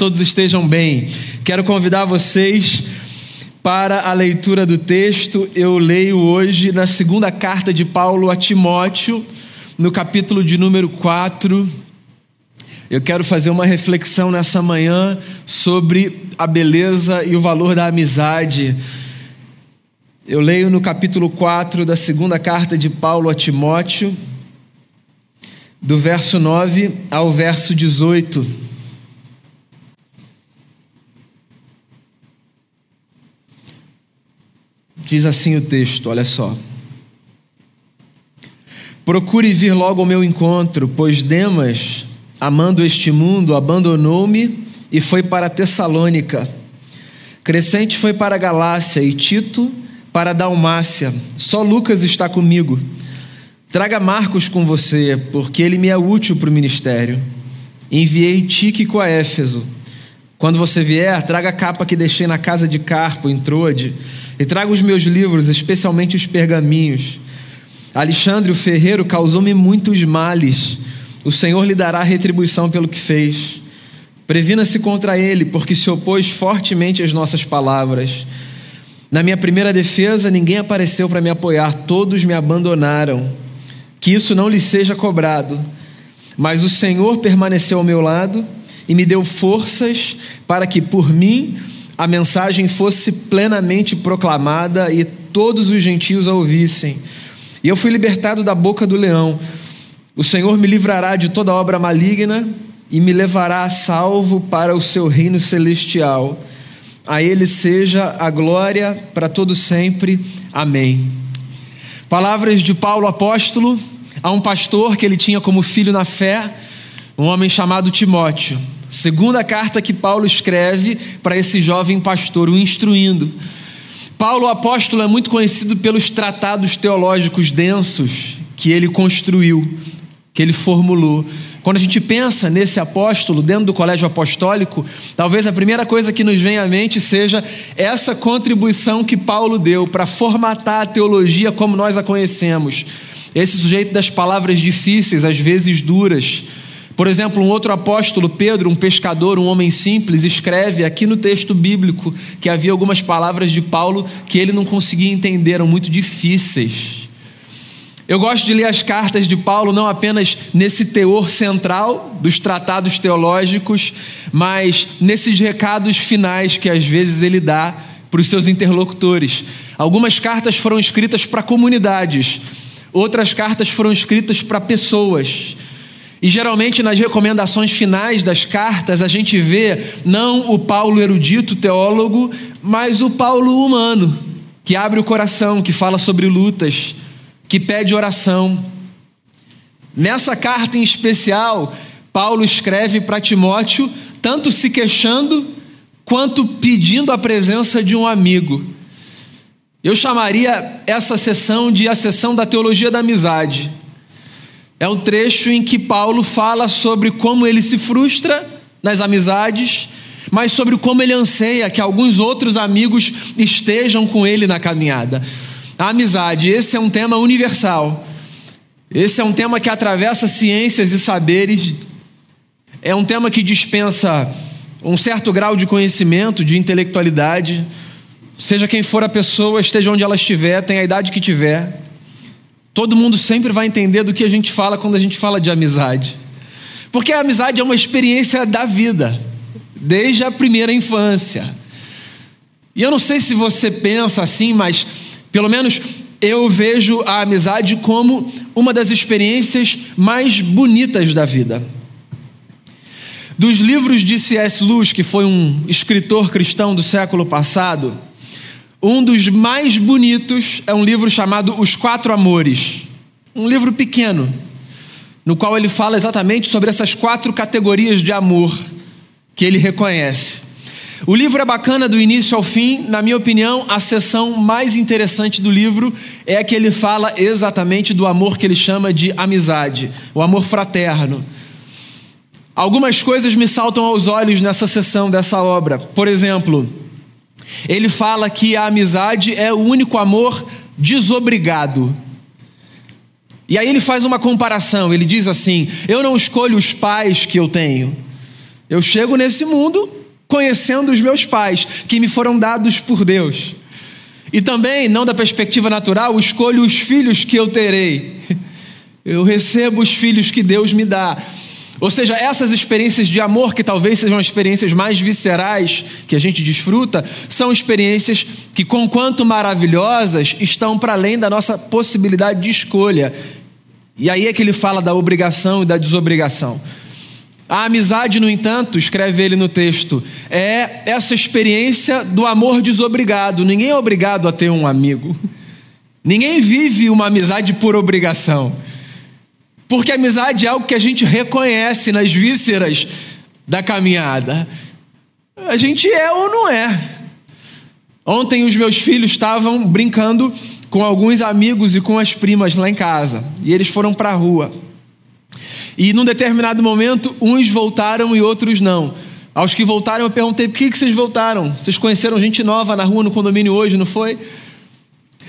todos estejam bem. Quero convidar vocês para a leitura do texto. Eu leio hoje na segunda carta de Paulo a Timóteo, no capítulo de número 4. Eu quero fazer uma reflexão nessa manhã sobre a beleza e o valor da amizade. Eu leio no capítulo 4 da segunda carta de Paulo a Timóteo, do verso 9 ao verso 18. Diz assim o texto, olha só. Procure vir logo ao meu encontro, pois Demas, amando este mundo, abandonou-me e foi para Tessalônica. Crescente foi para Galácia e Tito para Dalmácia. Só Lucas está comigo. Traga Marcos com você, porque ele me é útil para o ministério. Enviei Tíquico a Éfeso. Quando você vier, traga a capa que deixei na casa de Carpo, em Troade e trago os meus livros, especialmente os pergaminhos. Alexandre, o ferreiro, causou-me muitos males. O Senhor lhe dará retribuição pelo que fez. Previna-se contra ele, porque se opôs fortemente às nossas palavras. Na minha primeira defesa, ninguém apareceu para me apoiar, todos me abandonaram. Que isso não lhe seja cobrado. Mas o Senhor permaneceu ao meu lado e me deu forças para que por mim a mensagem fosse plenamente proclamada e todos os gentios a ouvissem. E eu fui libertado da boca do leão. O Senhor me livrará de toda obra maligna e me levará a salvo para o seu reino celestial. A ele seja a glória para todo sempre. Amém. Palavras de Paulo apóstolo a um pastor que ele tinha como filho na fé, um homem chamado Timóteo. Segunda carta que Paulo escreve para esse jovem pastor, o instruindo. Paulo, apóstolo, é muito conhecido pelos tratados teológicos densos que ele construiu, que ele formulou. Quando a gente pensa nesse apóstolo dentro do colégio apostólico, talvez a primeira coisa que nos vem à mente seja essa contribuição que Paulo deu para formatar a teologia como nós a conhecemos. Esse sujeito das palavras difíceis, às vezes duras, por exemplo, um outro apóstolo, Pedro, um pescador, um homem simples, escreve aqui no texto bíblico que havia algumas palavras de Paulo que ele não conseguia entender, eram muito difíceis. Eu gosto de ler as cartas de Paulo não apenas nesse teor central dos tratados teológicos, mas nesses recados finais que às vezes ele dá para os seus interlocutores. Algumas cartas foram escritas para comunidades, outras cartas foram escritas para pessoas. E geralmente nas recomendações finais das cartas a gente vê não o Paulo erudito teólogo, mas o Paulo humano, que abre o coração, que fala sobre lutas, que pede oração. Nessa carta em especial, Paulo escreve para Timóteo, tanto se queixando quanto pedindo a presença de um amigo. Eu chamaria essa sessão de a sessão da teologia da amizade. É um trecho em que Paulo fala sobre como ele se frustra nas amizades, mas sobre como ele anseia que alguns outros amigos estejam com ele na caminhada. A amizade, esse é um tema universal. Esse é um tema que atravessa ciências e saberes. É um tema que dispensa um certo grau de conhecimento, de intelectualidade. Seja quem for a pessoa, esteja onde ela estiver, tenha a idade que tiver. Todo mundo sempre vai entender do que a gente fala quando a gente fala de amizade. Porque a amizade é uma experiência da vida, desde a primeira infância. E eu não sei se você pensa assim, mas pelo menos eu vejo a amizade como uma das experiências mais bonitas da vida. Dos livros de C.S. Lewis, que foi um escritor cristão do século passado, um dos mais bonitos é um livro chamado Os Quatro Amores. Um livro pequeno, no qual ele fala exatamente sobre essas quatro categorias de amor que ele reconhece. O livro é bacana do início ao fim, na minha opinião, a seção mais interessante do livro é a que ele fala exatamente do amor que ele chama de amizade, o amor fraterno. Algumas coisas me saltam aos olhos nessa seção dessa obra. Por exemplo, ele fala que a amizade é o único amor desobrigado. E aí ele faz uma comparação, ele diz assim: Eu não escolho os pais que eu tenho. Eu chego nesse mundo conhecendo os meus pais, que me foram dados por Deus. E também, não da perspectiva natural, escolho os filhos que eu terei. Eu recebo os filhos que Deus me dá. Ou seja, essas experiências de amor, que talvez sejam experiências mais viscerais que a gente desfruta, são experiências que, conquanto maravilhosas, estão para além da nossa possibilidade de escolha. E aí é que ele fala da obrigação e da desobrigação. A amizade, no entanto, escreve ele no texto, é essa experiência do amor desobrigado. Ninguém é obrigado a ter um amigo. Ninguém vive uma amizade por obrigação. Porque amizade é algo que a gente reconhece nas vísceras da caminhada. A gente é ou não é. Ontem os meus filhos estavam brincando com alguns amigos e com as primas lá em casa. E eles foram para a rua. E num determinado momento, uns voltaram e outros não. Aos que voltaram, eu perguntei: por que, que vocês voltaram? Vocês conheceram gente nova na rua, no condomínio hoje, não foi?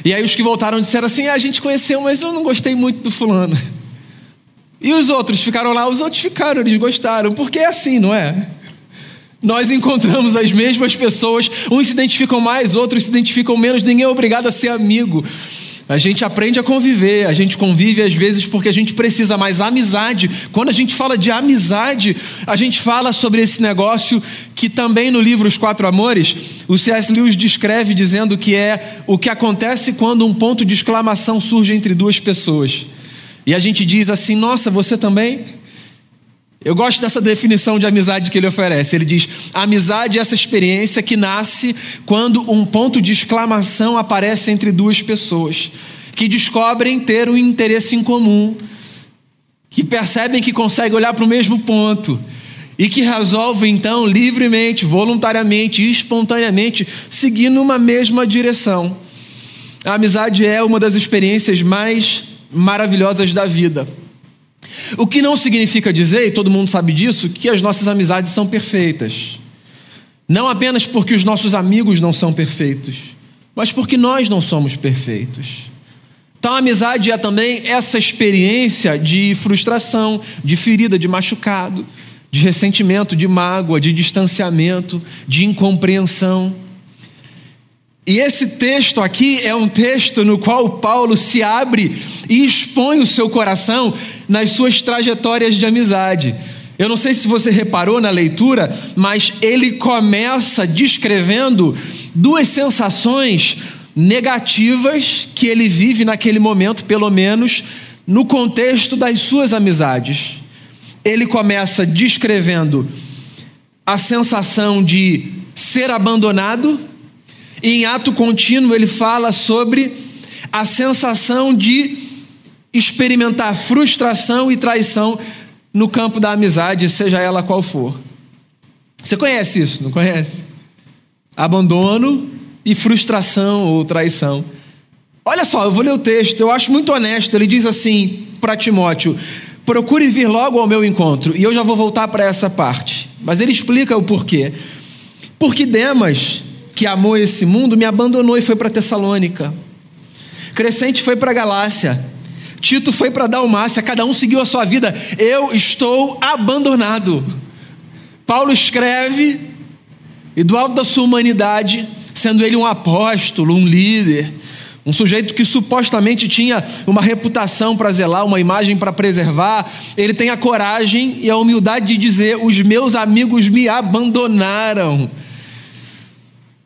E aí os que voltaram disseram assim: ah, a gente conheceu, mas eu não gostei muito do fulano. E os outros ficaram lá, os outros ficaram, eles gostaram, porque é assim, não é? Nós encontramos as mesmas pessoas, uns se identificam mais, outros se identificam menos, ninguém é obrigado a ser amigo. A gente aprende a conviver, a gente convive às vezes porque a gente precisa mais amizade. Quando a gente fala de amizade, a gente fala sobre esse negócio que também no livro Os Quatro Amores, o C.S. Lewis descreve dizendo que é o que acontece quando um ponto de exclamação surge entre duas pessoas. E a gente diz assim: nossa, você também? Eu gosto dessa definição de amizade que ele oferece. Ele diz: amizade é essa experiência que nasce quando um ponto de exclamação aparece entre duas pessoas que descobrem ter um interesse em comum, que percebem que conseguem olhar para o mesmo ponto e que resolvem então livremente, voluntariamente, espontaneamente seguir numa mesma direção. A amizade é uma das experiências mais maravilhosas da vida. O que não significa dizer, e todo mundo sabe disso, que as nossas amizades são perfeitas. Não apenas porque os nossos amigos não são perfeitos, mas porque nós não somos perfeitos. A amizade é também essa experiência de frustração, de ferida, de machucado, de ressentimento, de mágoa, de distanciamento, de incompreensão. E esse texto aqui é um texto no qual Paulo se abre e expõe o seu coração nas suas trajetórias de amizade. Eu não sei se você reparou na leitura, mas ele começa descrevendo duas sensações negativas que ele vive naquele momento, pelo menos no contexto das suas amizades. Ele começa descrevendo a sensação de ser abandonado e em ato contínuo ele fala sobre a sensação de experimentar frustração e traição no campo da amizade, seja ela qual for. Você conhece isso, não conhece? Abandono e frustração ou traição. Olha só, eu vou ler o texto, eu acho muito honesto. Ele diz assim para Timóteo: procure vir logo ao meu encontro. E eu já vou voltar para essa parte. Mas ele explica o porquê. Porque Demas que amou esse mundo, me abandonou e foi para Tessalônica. Crescente foi para Galácia. Tito foi para Dalmácia, cada um seguiu a sua vida. Eu estou abandonado. Paulo escreve, e do alto da sua humanidade, sendo ele um apóstolo, um líder, um sujeito que supostamente tinha uma reputação para zelar, uma imagem para preservar, ele tem a coragem e a humildade de dizer: Os meus amigos me abandonaram.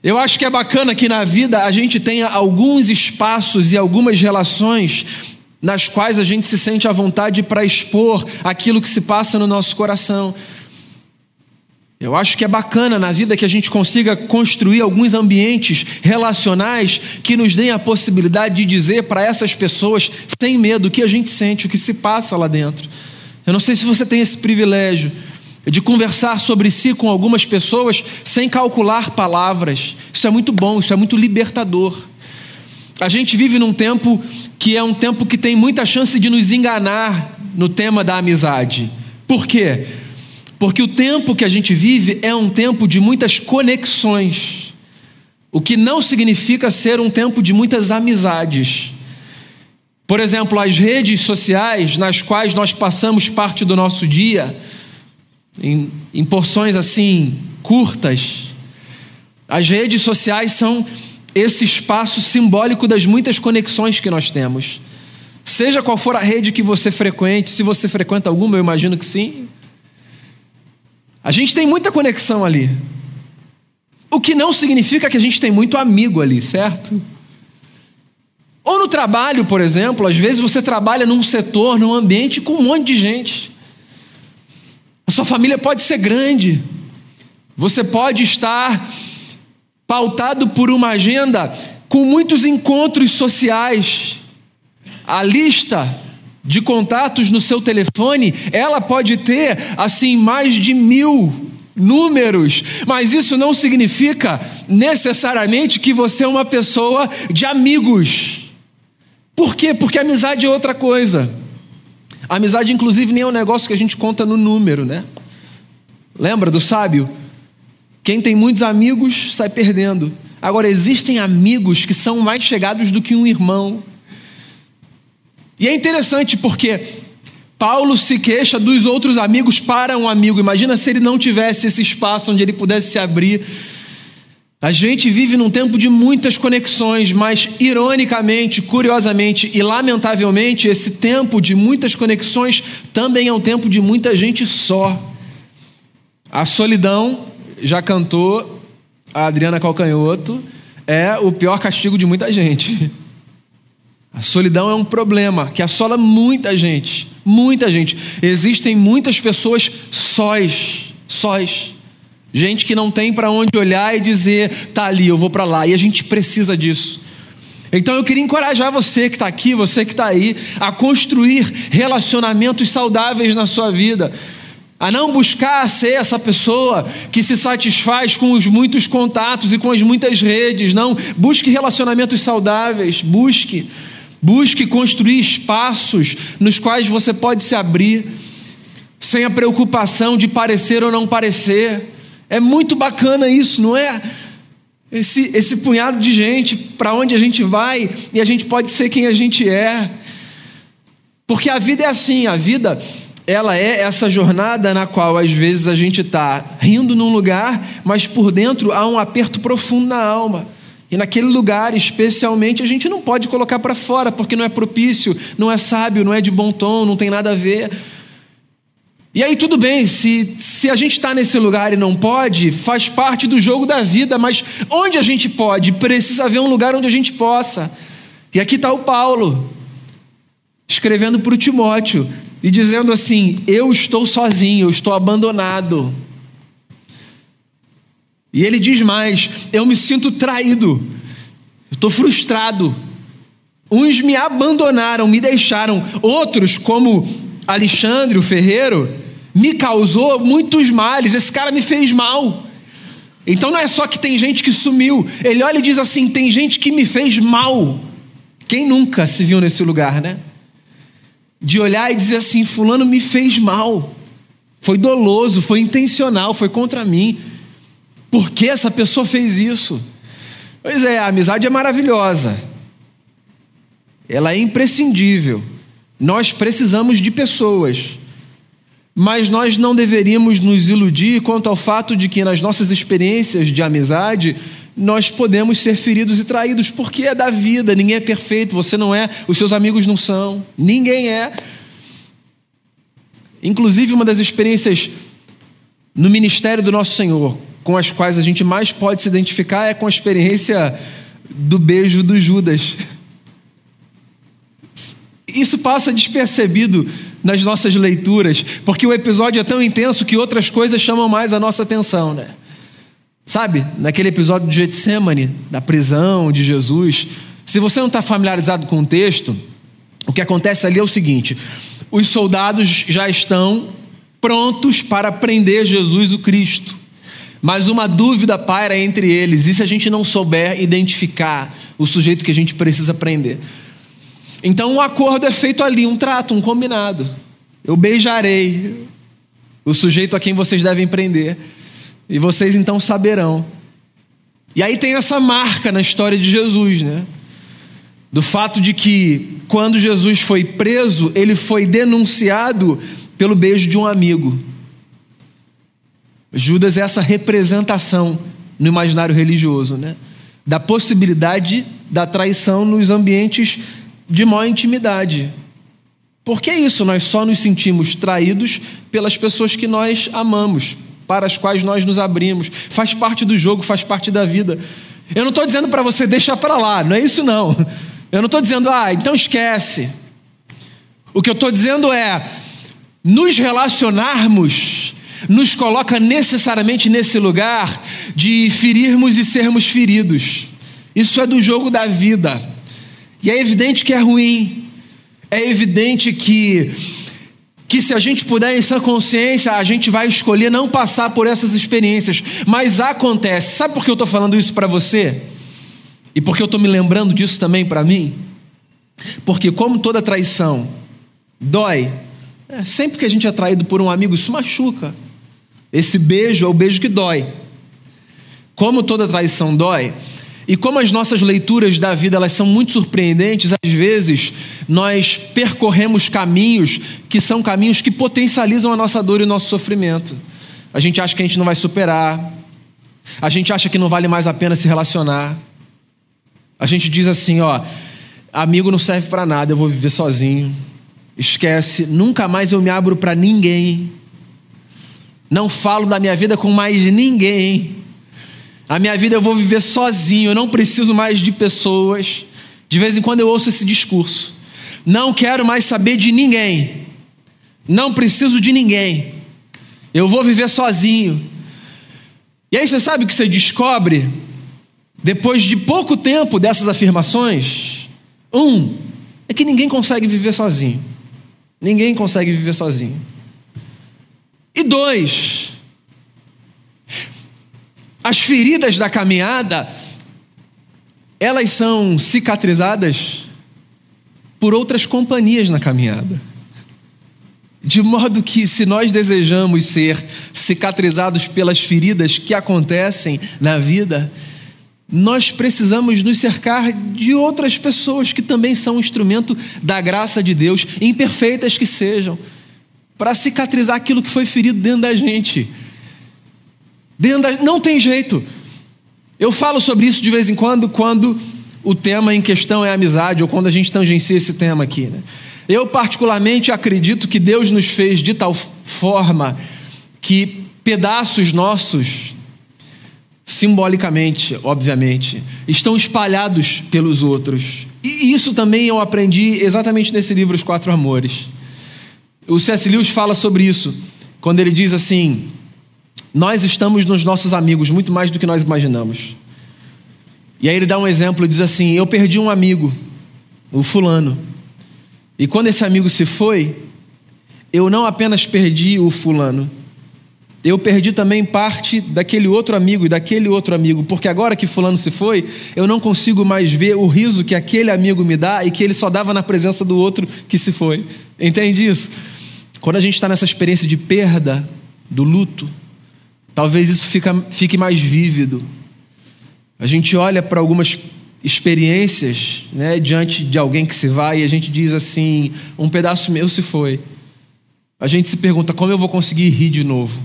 Eu acho que é bacana que na vida a gente tenha alguns espaços e algumas relações nas quais a gente se sente à vontade para expor aquilo que se passa no nosso coração. Eu acho que é bacana na vida que a gente consiga construir alguns ambientes relacionais que nos deem a possibilidade de dizer para essas pessoas, sem medo, o que a gente sente, o que se passa lá dentro. Eu não sei se você tem esse privilégio de conversar sobre si com algumas pessoas sem calcular palavras. Isso é muito bom, isso é muito libertador. A gente vive num tempo que é um tempo que tem muita chance de nos enganar no tema da amizade. Por quê? Porque o tempo que a gente vive é um tempo de muitas conexões, o que não significa ser um tempo de muitas amizades. Por exemplo, as redes sociais nas quais nós passamos parte do nosso dia em, em porções assim curtas. As redes sociais são esse espaço simbólico das muitas conexões que nós temos. Seja qual for a rede que você frequente, se você frequenta alguma, eu imagino que sim. A gente tem muita conexão ali. O que não significa que a gente tem muito amigo ali, certo? Ou no trabalho, por exemplo, às vezes você trabalha num setor, num ambiente com um monte de gente. Sua família pode ser grande. Você pode estar pautado por uma agenda com muitos encontros sociais. A lista de contatos no seu telefone, ela pode ter assim mais de mil números, mas isso não significa necessariamente que você é uma pessoa de amigos. Por quê? Porque amizade é outra coisa. Amizade, inclusive, nem é um negócio que a gente conta no número, né? Lembra do sábio? Quem tem muitos amigos sai perdendo. Agora, existem amigos que são mais chegados do que um irmão. E é interessante porque Paulo se queixa dos outros amigos para um amigo. Imagina se ele não tivesse esse espaço onde ele pudesse se abrir a gente vive num tempo de muitas conexões, mas ironicamente, curiosamente e lamentavelmente, esse tempo de muitas conexões também é um tempo de muita gente só. A solidão, já cantou a Adriana Calcanhoto, é o pior castigo de muita gente. A solidão é um problema que assola muita gente, muita gente. Existem muitas pessoas sós, sós. Gente que não tem para onde olhar e dizer, tá ali, eu vou para lá. E a gente precisa disso. Então eu queria encorajar você que está aqui, você que está aí, a construir relacionamentos saudáveis na sua vida. A não buscar ser essa pessoa que se satisfaz com os muitos contatos e com as muitas redes. Não, busque relacionamentos saudáveis. Busque. Busque construir espaços nos quais você pode se abrir, sem a preocupação de parecer ou não parecer é muito bacana isso, não é? Esse, esse punhado de gente para onde a gente vai e a gente pode ser quem a gente é. Porque a vida é assim, a vida ela é essa jornada na qual às vezes a gente está rindo num lugar, mas por dentro há um aperto profundo na alma. E naquele lugar, especialmente, a gente não pode colocar para fora, porque não é propício, não é sábio, não é de bom tom, não tem nada a ver. E aí, tudo bem, se, se a gente está nesse lugar e não pode, faz parte do jogo da vida, mas onde a gente pode? Precisa haver um lugar onde a gente possa. E aqui está o Paulo, escrevendo para o Timóteo e dizendo assim: Eu estou sozinho, eu estou abandonado. E ele diz mais: Eu me sinto traído, eu estou frustrado. Uns me abandonaram, me deixaram, outros, como Alexandre, o ferreiro, me causou muitos males, esse cara me fez mal. Então não é só que tem gente que sumiu, ele olha e diz assim: tem gente que me fez mal. Quem nunca se viu nesse lugar, né? De olhar e dizer assim: Fulano me fez mal, foi doloso, foi intencional, foi contra mim. Por que essa pessoa fez isso? Pois é, a amizade é maravilhosa, ela é imprescindível. Nós precisamos de pessoas mas nós não deveríamos nos iludir quanto ao fato de que nas nossas experiências de amizade nós podemos ser feridos e traídos, porque é da vida, ninguém é perfeito, você não é, os seus amigos não são, ninguém é. Inclusive, uma das experiências no ministério do nosso Senhor, com as quais a gente mais pode se identificar, é com a experiência do beijo do Judas. Isso passa despercebido nas nossas leituras, porque o episódio é tão intenso que outras coisas chamam mais a nossa atenção, né? Sabe, naquele episódio de Getsemane, da prisão de Jesus, se você não está familiarizado com o texto, o que acontece ali é o seguinte: os soldados já estão prontos para prender Jesus o Cristo. Mas uma dúvida paira entre eles, e se a gente não souber identificar o sujeito que a gente precisa prender? Então um acordo é feito ali, um trato, um combinado. Eu beijarei o sujeito a quem vocês devem prender, e vocês então saberão. E aí tem essa marca na história de Jesus, né? Do fato de que quando Jesus foi preso, ele foi denunciado pelo beijo de um amigo. Judas é essa representação no imaginário religioso, né? Da possibilidade da traição nos ambientes de maior intimidade. Porque é isso, nós só nos sentimos traídos pelas pessoas que nós amamos, para as quais nós nos abrimos. Faz parte do jogo, faz parte da vida. Eu não estou dizendo para você deixar para lá, não é isso não. Eu não estou dizendo, ah, então esquece. O que eu estou dizendo é, nos relacionarmos nos coloca necessariamente nesse lugar de ferirmos e sermos feridos. Isso é do jogo da vida. E é evidente que é ruim. É evidente que que se a gente puder em sã consciência, a gente vai escolher não passar por essas experiências, mas acontece. Sabe por que eu estou falando isso para você? E porque eu estou me lembrando disso também para mim? Porque, como toda traição dói, é, sempre que a gente é traído por um amigo, isso machuca. Esse beijo é o beijo que dói. Como toda traição dói, e como as nossas leituras da vida elas são muito surpreendentes, às vezes nós percorremos caminhos que são caminhos que potencializam a nossa dor e o nosso sofrimento. A gente acha que a gente não vai superar. A gente acha que não vale mais a pena se relacionar. A gente diz assim, ó, amigo não serve para nada, eu vou viver sozinho. Esquece, nunca mais eu me abro para ninguém. Não falo da minha vida com mais ninguém. A minha vida eu vou viver sozinho, eu não preciso mais de pessoas. De vez em quando eu ouço esse discurso. Não quero mais saber de ninguém. Não preciso de ninguém. Eu vou viver sozinho. E aí você sabe o que você descobre? Depois de pouco tempo dessas afirmações, um, é que ninguém consegue viver sozinho. Ninguém consegue viver sozinho. E dois, as feridas da caminhada, elas são cicatrizadas por outras companhias na caminhada. De modo que, se nós desejamos ser cicatrizados pelas feridas que acontecem na vida, nós precisamos nos cercar de outras pessoas que também são instrumento da graça de Deus, imperfeitas que sejam, para cicatrizar aquilo que foi ferido dentro da gente. Não tem jeito. Eu falo sobre isso de vez em quando, quando o tema em questão é amizade, ou quando a gente tangencia esse tema aqui. Né? Eu, particularmente, acredito que Deus nos fez de tal forma que pedaços nossos, simbolicamente, obviamente, estão espalhados pelos outros. E isso também eu aprendi exatamente nesse livro, Os Quatro Amores. O C.S. Lewis fala sobre isso, quando ele diz assim: nós estamos nos nossos amigos muito mais do que nós imaginamos. E aí ele dá um exemplo e diz assim: Eu perdi um amigo, o fulano. E quando esse amigo se foi, eu não apenas perdi o fulano, eu perdi também parte daquele outro amigo e daquele outro amigo, porque agora que fulano se foi, eu não consigo mais ver o riso que aquele amigo me dá e que ele só dava na presença do outro que se foi. Entende isso? Quando a gente está nessa experiência de perda, do luto, Talvez isso fica, fique mais vívido. A gente olha para algumas experiências né, diante de alguém que se vai e a gente diz assim: um pedaço meu se foi. A gente se pergunta como eu vou conseguir rir de novo.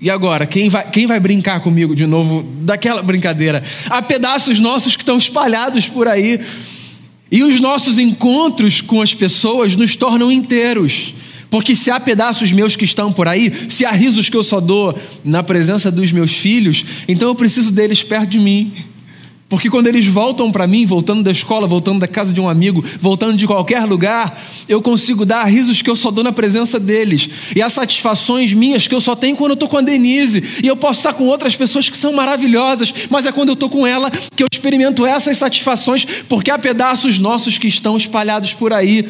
E agora, quem vai, quem vai brincar comigo de novo daquela brincadeira? Há pedaços nossos que estão espalhados por aí. E os nossos encontros com as pessoas nos tornam inteiros. Porque se há pedaços meus que estão por aí, se há risos que eu só dou na presença dos meus filhos, então eu preciso deles perto de mim. Porque quando eles voltam para mim, voltando da escola, voltando da casa de um amigo, voltando de qualquer lugar, eu consigo dar risos que eu só dou na presença deles. E as satisfações minhas que eu só tenho quando eu estou com a Denise. E eu posso estar com outras pessoas que são maravilhosas, mas é quando eu estou com ela que eu experimento essas satisfações, porque há pedaços nossos que estão espalhados por aí.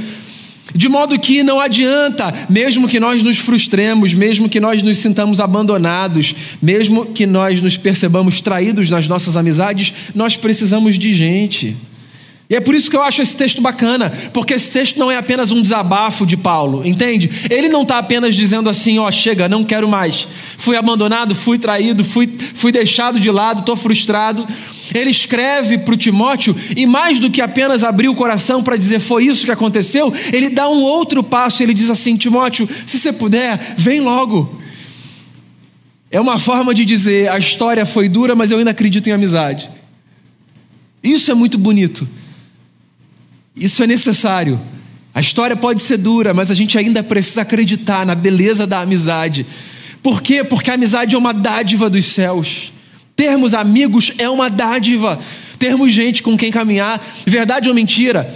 De modo que não adianta, mesmo que nós nos frustremos, mesmo que nós nos sintamos abandonados, mesmo que nós nos percebamos traídos nas nossas amizades, nós precisamos de gente. E é por isso que eu acho esse texto bacana, porque esse texto não é apenas um desabafo de Paulo, entende? Ele não está apenas dizendo assim, ó, chega, não quero mais. Fui abandonado, fui traído, fui, fui deixado de lado, estou frustrado. Ele escreve para o Timóteo, e mais do que apenas abrir o coração para dizer foi isso que aconteceu, ele dá um outro passo, ele diz assim: Timóteo, se você puder, vem logo. é uma forma de dizer: a história foi dura, mas eu ainda acredito em amizade. Isso é muito bonito. Isso é necessário. A história pode ser dura, mas a gente ainda precisa acreditar na beleza da amizade. Por quê? Porque a amizade é uma dádiva dos céus. Termos amigos é uma dádiva. Termos gente com quem caminhar. Verdade ou mentira?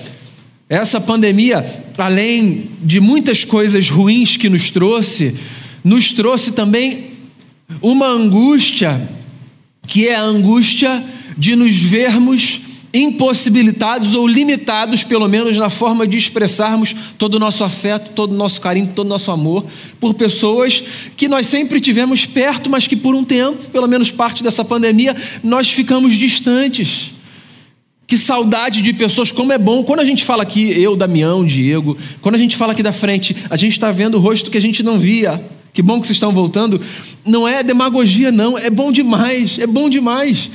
Essa pandemia, além de muitas coisas ruins que nos trouxe, nos trouxe também uma angústia, que é a angústia de nos vermos impossibilitados ou limitados, pelo menos na forma de expressarmos todo o nosso afeto, todo o nosso carinho, todo o nosso amor por pessoas que nós sempre tivemos perto, mas que por um tempo, pelo menos parte dessa pandemia, nós ficamos distantes. Que saudade de pessoas, como é bom. Quando a gente fala aqui, eu, Damião, Diego, quando a gente fala aqui da frente, a gente está vendo o rosto que a gente não via. Que bom que vocês estão voltando. Não é demagogia, não. É bom demais. É bom demais.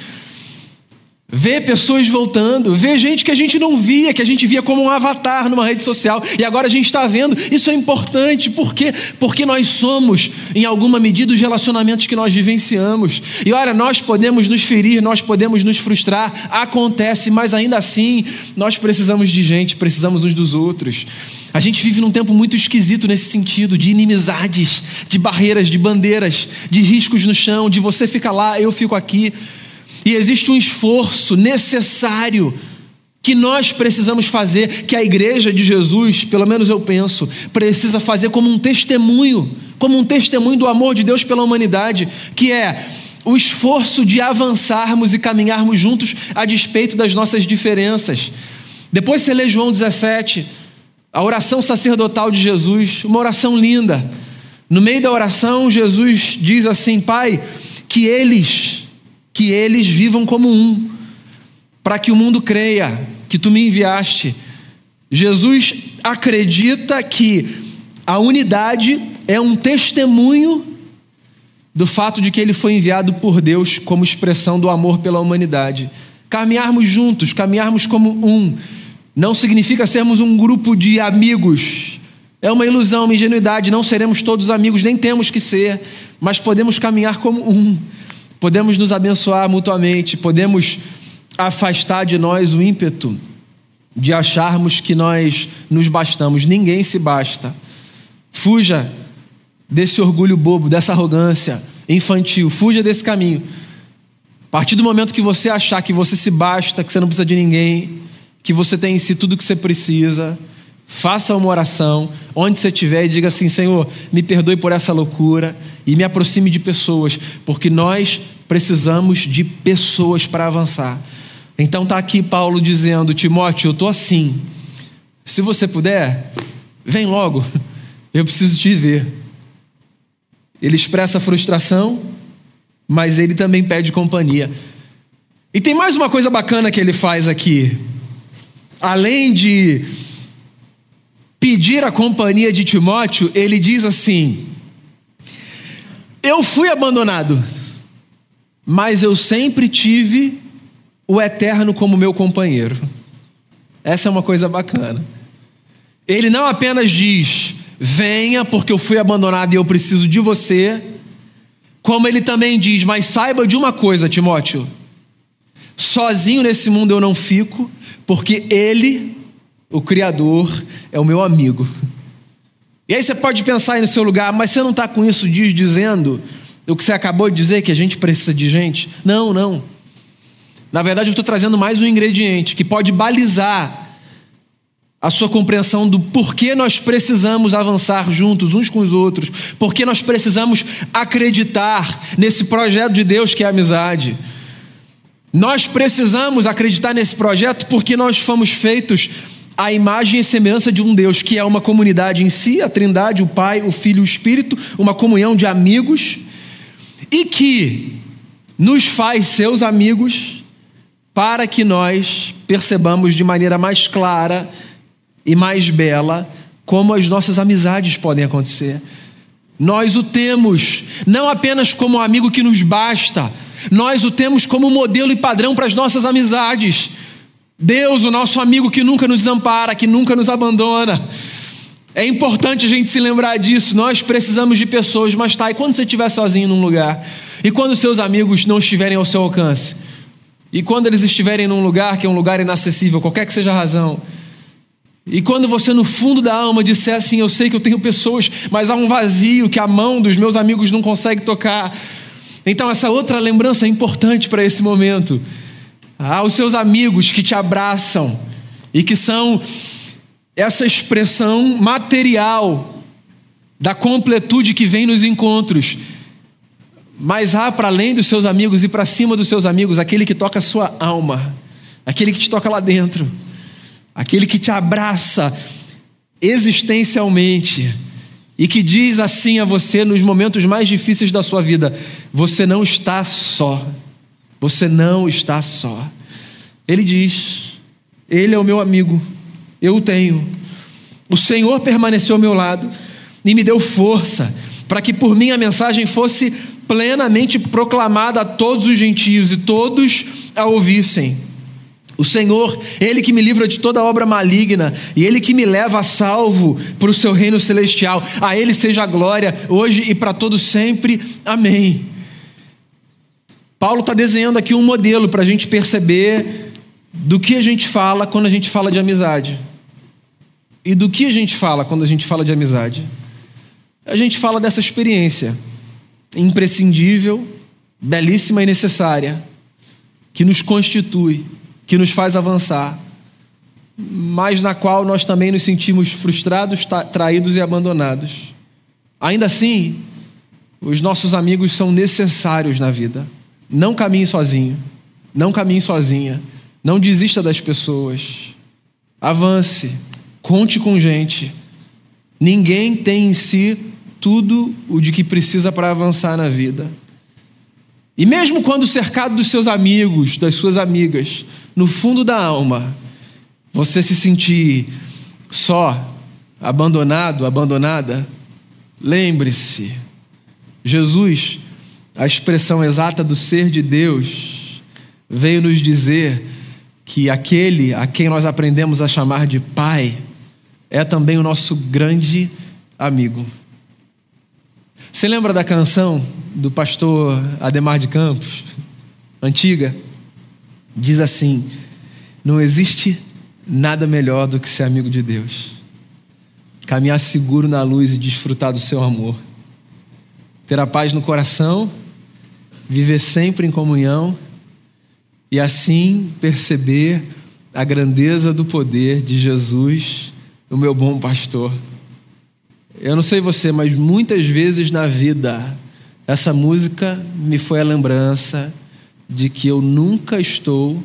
Ver pessoas voltando, ver gente que a gente não via, que a gente via como um avatar numa rede social, e agora a gente está vendo. Isso é importante, por quê? Porque nós somos, em alguma medida, os relacionamentos que nós vivenciamos. E olha, nós podemos nos ferir, nós podemos nos frustrar, acontece, mas ainda assim, nós precisamos de gente, precisamos uns dos outros. A gente vive num tempo muito esquisito nesse sentido, de inimizades, de barreiras, de bandeiras, de riscos no chão, de você fica lá, eu fico aqui. E existe um esforço necessário que nós precisamos fazer, que a igreja de Jesus, pelo menos eu penso, precisa fazer como um testemunho, como um testemunho do amor de Deus pela humanidade, que é o esforço de avançarmos e caminharmos juntos a despeito das nossas diferenças. Depois você lê João 17, a oração sacerdotal de Jesus, uma oração linda. No meio da oração, Jesus diz assim: Pai, que eles que eles vivam como um, para que o mundo creia que tu me enviaste. Jesus acredita que a unidade é um testemunho do fato de que ele foi enviado por Deus como expressão do amor pela humanidade. Caminharmos juntos, caminharmos como um, não significa sermos um grupo de amigos. É uma ilusão, uma ingenuidade. Não seremos todos amigos, nem temos que ser, mas podemos caminhar como um podemos nos abençoar mutuamente, podemos afastar de nós o ímpeto de acharmos que nós nos bastamos. Ninguém se basta. Fuja desse orgulho bobo, dessa arrogância infantil, fuja desse caminho. A partir do momento que você achar que você se basta, que você não precisa de ninguém, que você tem em si tudo o que você precisa, Faça uma oração, onde você estiver, e diga assim: Senhor, me perdoe por essa loucura e me aproxime de pessoas, porque nós precisamos de pessoas para avançar. Então está aqui Paulo dizendo: Timóteo, eu estou assim. Se você puder, vem logo, eu preciso te ver. Ele expressa frustração, mas ele também pede companhia. E tem mais uma coisa bacana que ele faz aqui. Além de pedir a companhia de Timóteo, ele diz assim: Eu fui abandonado, mas eu sempre tive o eterno como meu companheiro. Essa é uma coisa bacana. Ele não apenas diz: Venha, porque eu fui abandonado e eu preciso de você. Como ele também diz: Mas saiba de uma coisa, Timóteo. Sozinho nesse mundo eu não fico, porque ele o Criador é o meu amigo. E aí você pode pensar aí no seu lugar, mas você não está com isso diz dizendo o que você acabou de dizer, que a gente precisa de gente? Não, não. Na verdade, eu estou trazendo mais um ingrediente que pode balizar a sua compreensão do porquê nós precisamos avançar juntos uns com os outros, porque nós precisamos acreditar nesse projeto de Deus que é a amizade. Nós precisamos acreditar nesse projeto porque nós fomos feitos a imagem e semelhança de um Deus que é uma comunidade em si, a Trindade, o Pai, o Filho e o Espírito, uma comunhão de amigos, e que nos faz seus amigos para que nós percebamos de maneira mais clara e mais bela como as nossas amizades podem acontecer. Nós o temos não apenas como um amigo que nos basta, nós o temos como modelo e padrão para as nossas amizades. Deus, o nosso amigo que nunca nos desampara, que nunca nos abandona. É importante a gente se lembrar disso. Nós precisamos de pessoas, mas tá, e quando você estiver sozinho num lugar? E quando seus amigos não estiverem ao seu alcance? E quando eles estiverem num lugar que é um lugar inacessível, qualquer que seja a razão? E quando você, no fundo da alma, disser assim: Eu sei que eu tenho pessoas, mas há um vazio que a mão dos meus amigos não consegue tocar. Então, essa outra lembrança é importante para esse momento. Há os seus amigos que te abraçam e que são essa expressão material da completude que vem nos encontros. Mas há para além dos seus amigos e para cima dos seus amigos aquele que toca a sua alma, aquele que te toca lá dentro, aquele que te abraça existencialmente e que diz assim a você nos momentos mais difíceis da sua vida: você não está só. Você não está só. Ele diz: Ele é o meu amigo, eu o tenho. O Senhor permaneceu ao meu lado e me deu força para que por mim a mensagem fosse plenamente proclamada a todos os gentios e todos a ouvissem. O Senhor, Ele que me livra de toda obra maligna e Ele que me leva a salvo para o seu reino celestial. A Ele seja a glória hoje e para todos sempre. Amém. Paulo está desenhando aqui um modelo para a gente perceber do que a gente fala quando a gente fala de amizade. E do que a gente fala quando a gente fala de amizade? A gente fala dessa experiência imprescindível, belíssima e necessária, que nos constitui, que nos faz avançar, mas na qual nós também nos sentimos frustrados, traídos e abandonados. Ainda assim, os nossos amigos são necessários na vida. Não caminhe sozinho. Não caminhe sozinha. Não desista das pessoas. Avance. Conte com gente. Ninguém tem em si tudo o de que precisa para avançar na vida. E mesmo quando cercado dos seus amigos, das suas amigas, no fundo da alma, você se sentir só, abandonado, abandonada, lembre-se, Jesus a expressão exata do ser de Deus, veio nos dizer que aquele a quem nós aprendemos a chamar de Pai é também o nosso grande amigo. Você lembra da canção do pastor Ademar de Campos, antiga? Diz assim: Não existe nada melhor do que ser amigo de Deus, caminhar seguro na luz e desfrutar do seu amor, ter a paz no coração viver sempre em comunhão e assim perceber a grandeza do poder de Jesus, o meu bom pastor. Eu não sei você, mas muitas vezes na vida essa música me foi a lembrança de que eu nunca estou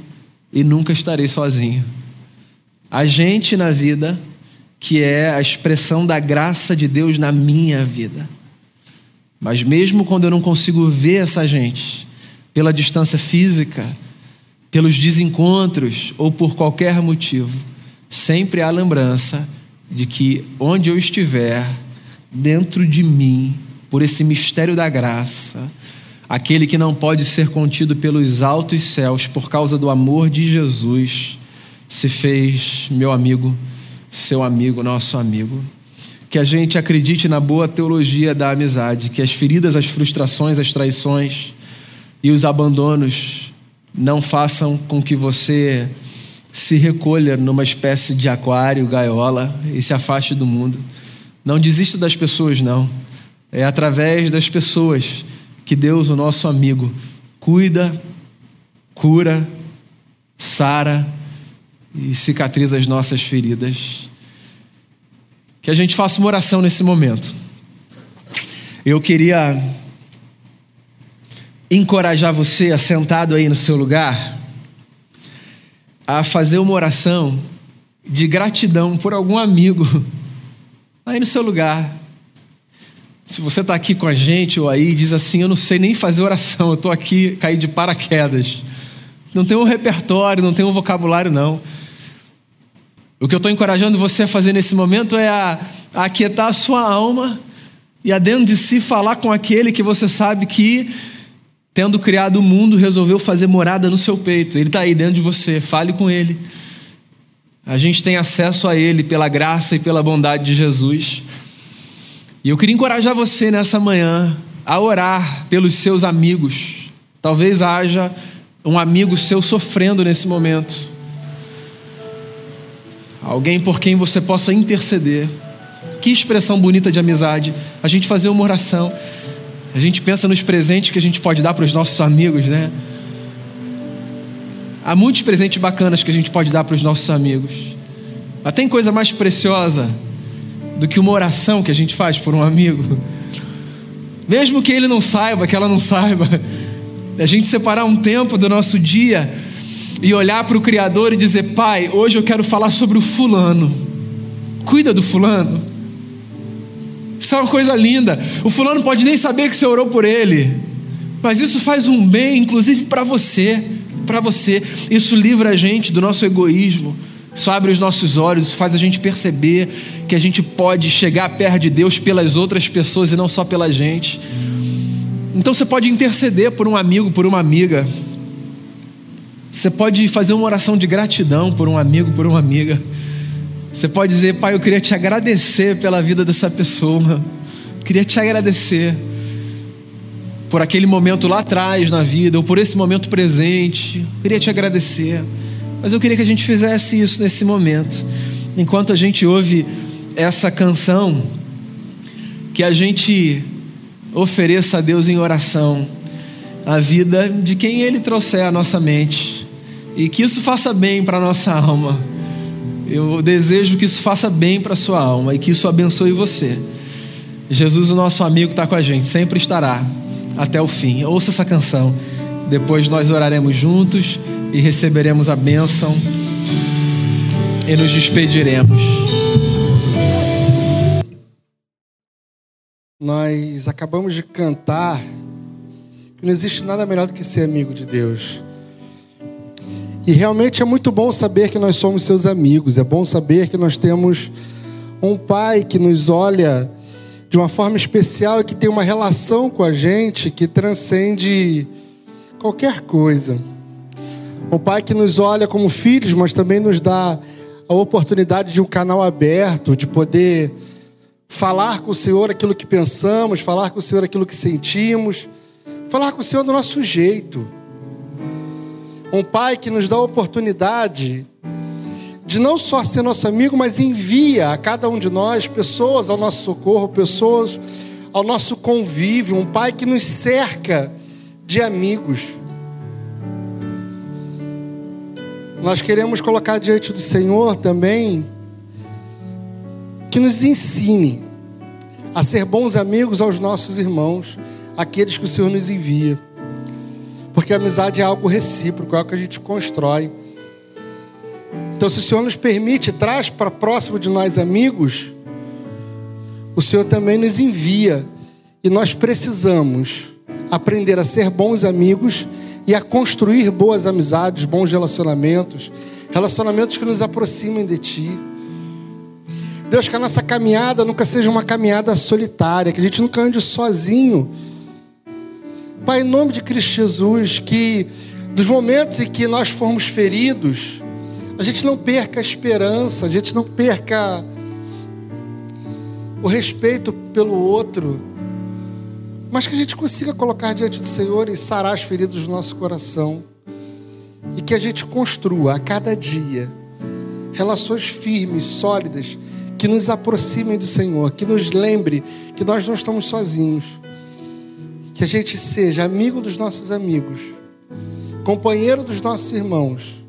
e nunca estarei sozinho. A gente na vida que é a expressão da graça de Deus na minha vida. Mas mesmo quando eu não consigo ver essa gente, pela distância física, pelos desencontros ou por qualquer motivo, sempre há lembrança de que onde eu estiver, dentro de mim, por esse mistério da graça, aquele que não pode ser contido pelos altos céus por causa do amor de Jesus, se fez meu amigo, seu amigo, nosso amigo que a gente acredite na boa teologia da amizade, que as feridas, as frustrações, as traições e os abandonos não façam com que você se recolha numa espécie de aquário, gaiola e se afaste do mundo. Não desista das pessoas, não. É através das pessoas que Deus, o nosso amigo, cuida, cura, sara e cicatriza as nossas feridas que a gente faça uma oração nesse momento. Eu queria encorajar você, assentado aí no seu lugar, a fazer uma oração de gratidão por algum amigo aí no seu lugar. Se você está aqui com a gente ou aí diz assim, eu não sei nem fazer oração, eu estou aqui caí de paraquedas. Não tem um repertório, não tem um vocabulário não. O que eu estou encorajando você a fazer nesse momento é a, a aquietar a sua alma e a dentro de si falar com aquele que você sabe que, tendo criado o mundo, resolveu fazer morada no seu peito. Ele está aí dentro de você, fale com ele. A gente tem acesso a Ele pela graça e pela bondade de Jesus. E eu queria encorajar você nessa manhã a orar pelos seus amigos. Talvez haja um amigo seu sofrendo nesse momento. Alguém por quem você possa interceder. Que expressão bonita de amizade. A gente fazer uma oração. A gente pensa nos presentes que a gente pode dar para os nossos amigos, né? Há muitos presentes bacanas que a gente pode dar para os nossos amigos. Mas tem coisa mais preciosa do que uma oração que a gente faz por um amigo. Mesmo que ele não saiba, que ela não saiba, a gente separar um tempo do nosso dia e olhar para o Criador e dizer: Pai, hoje eu quero falar sobre o fulano. Cuida do fulano. Isso é uma coisa linda. O fulano pode nem saber que você orou por ele, mas isso faz um bem, inclusive para você, para você. Isso livra a gente do nosso egoísmo. Isso abre os nossos olhos, isso faz a gente perceber que a gente pode chegar perto de Deus pelas outras pessoas e não só pela gente. Então você pode interceder por um amigo, por uma amiga. Você pode fazer uma oração de gratidão por um amigo, por uma amiga. Você pode dizer, Pai, eu queria te agradecer pela vida dessa pessoa. Eu queria te agradecer por aquele momento lá atrás na vida, ou por esse momento presente. Eu queria te agradecer. Mas eu queria que a gente fizesse isso nesse momento. Enquanto a gente ouve essa canção, que a gente ofereça a Deus em oração a vida de quem Ele trouxer à nossa mente. E que isso faça bem para a nossa alma. Eu desejo que isso faça bem para a sua alma e que isso abençoe você. Jesus, o nosso amigo, está com a gente, sempre estará até o fim. Ouça essa canção. Depois nós oraremos juntos e receberemos a bênção e nos despediremos. Nós acabamos de cantar que não existe nada melhor do que ser amigo de Deus. E realmente é muito bom saber que nós somos seus amigos, é bom saber que nós temos um pai que nos olha de uma forma especial e que tem uma relação com a gente que transcende qualquer coisa. Um pai que nos olha como filhos, mas também nos dá a oportunidade de um canal aberto, de poder falar com o Senhor aquilo que pensamos, falar com o Senhor aquilo que sentimos, falar com o Senhor do nosso jeito. Um pai que nos dá a oportunidade de não só ser nosso amigo, mas envia a cada um de nós pessoas ao nosso socorro, pessoas ao nosso convívio, um pai que nos cerca de amigos. Nós queremos colocar diante do Senhor também que nos ensine a ser bons amigos aos nossos irmãos, aqueles que o Senhor nos envia. Porque a amizade é algo recíproco, é algo que a gente constrói. Então, se o Senhor nos permite, traz para próximo de nós amigos, o Senhor também nos envia. E nós precisamos aprender a ser bons amigos e a construir boas amizades, bons relacionamentos, relacionamentos que nos aproximem de Ti. Deus, que a nossa caminhada nunca seja uma caminhada solitária, que a gente nunca ande sozinho. Pai, em nome de Cristo Jesus, que dos momentos em que nós formos feridos, a gente não perca a esperança, a gente não perca o respeito pelo outro, mas que a gente consiga colocar diante do Senhor e sarar as feridas do nosso coração. E que a gente construa a cada dia relações firmes, sólidas, que nos aproximem do Senhor, que nos lembre que nós não estamos sozinhos. Que a gente seja amigo dos nossos amigos, companheiro dos nossos irmãos,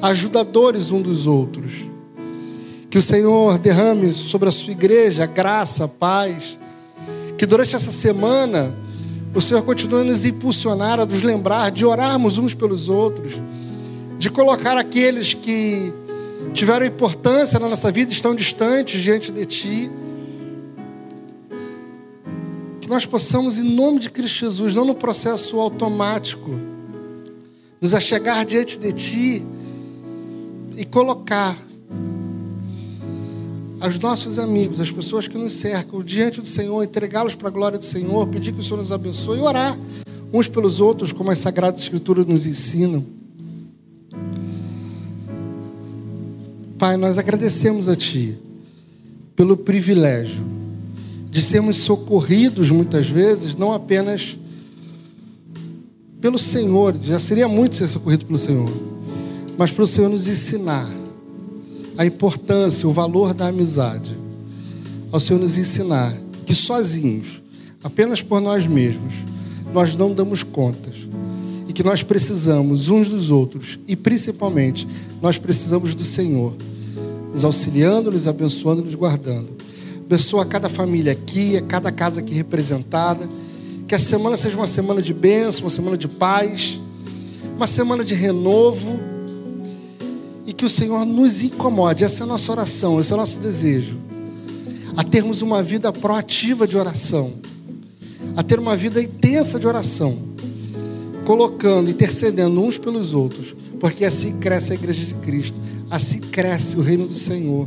ajudadores um dos outros. Que o Senhor derrame sobre a sua igreja graça, paz que durante essa semana o Senhor continue a nos impulsionar, a nos lembrar de orarmos uns pelos outros, de colocar aqueles que tiveram importância na nossa vida, estão distantes diante de Ti. Nós possamos, em nome de Cristo Jesus, não no processo automático, nos achegar diante de Ti e colocar aos nossos amigos, as pessoas que nos cercam, diante do Senhor, entregá-los para a glória do Senhor, pedir que o Senhor nos abençoe e orar uns pelos outros, como as Sagradas Escrituras nos ensinam. Pai, nós agradecemos a Ti pelo privilégio de sermos socorridos muitas vezes, não apenas pelo Senhor, já seria muito ser socorrido pelo Senhor, mas para o Senhor nos ensinar a importância, o valor da amizade, ao Senhor nos ensinar que sozinhos, apenas por nós mesmos, nós não damos contas e que nós precisamos uns dos outros e principalmente nós precisamos do Senhor, nos auxiliando, nos abençoando, nos guardando. Abençoa cada família aqui, a cada casa aqui representada. Que a semana seja uma semana de bênção, uma semana de paz, uma semana de renovo. E que o Senhor nos incomode. Essa é a nossa oração, esse é o nosso desejo. A termos uma vida proativa de oração. A ter uma vida intensa de oração. Colocando, intercedendo uns pelos outros porque assim cresce a igreja de Cristo, assim cresce o reino do Senhor,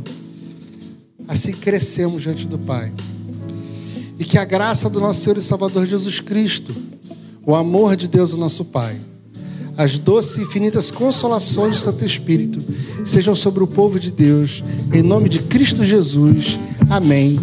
assim crescemos diante do Pai. E que a graça do nosso Senhor e Salvador Jesus Cristo, o amor de Deus, o nosso Pai, as doces e infinitas consolações do Santo Espírito sejam sobre o povo de Deus, em nome de Cristo Jesus. Amém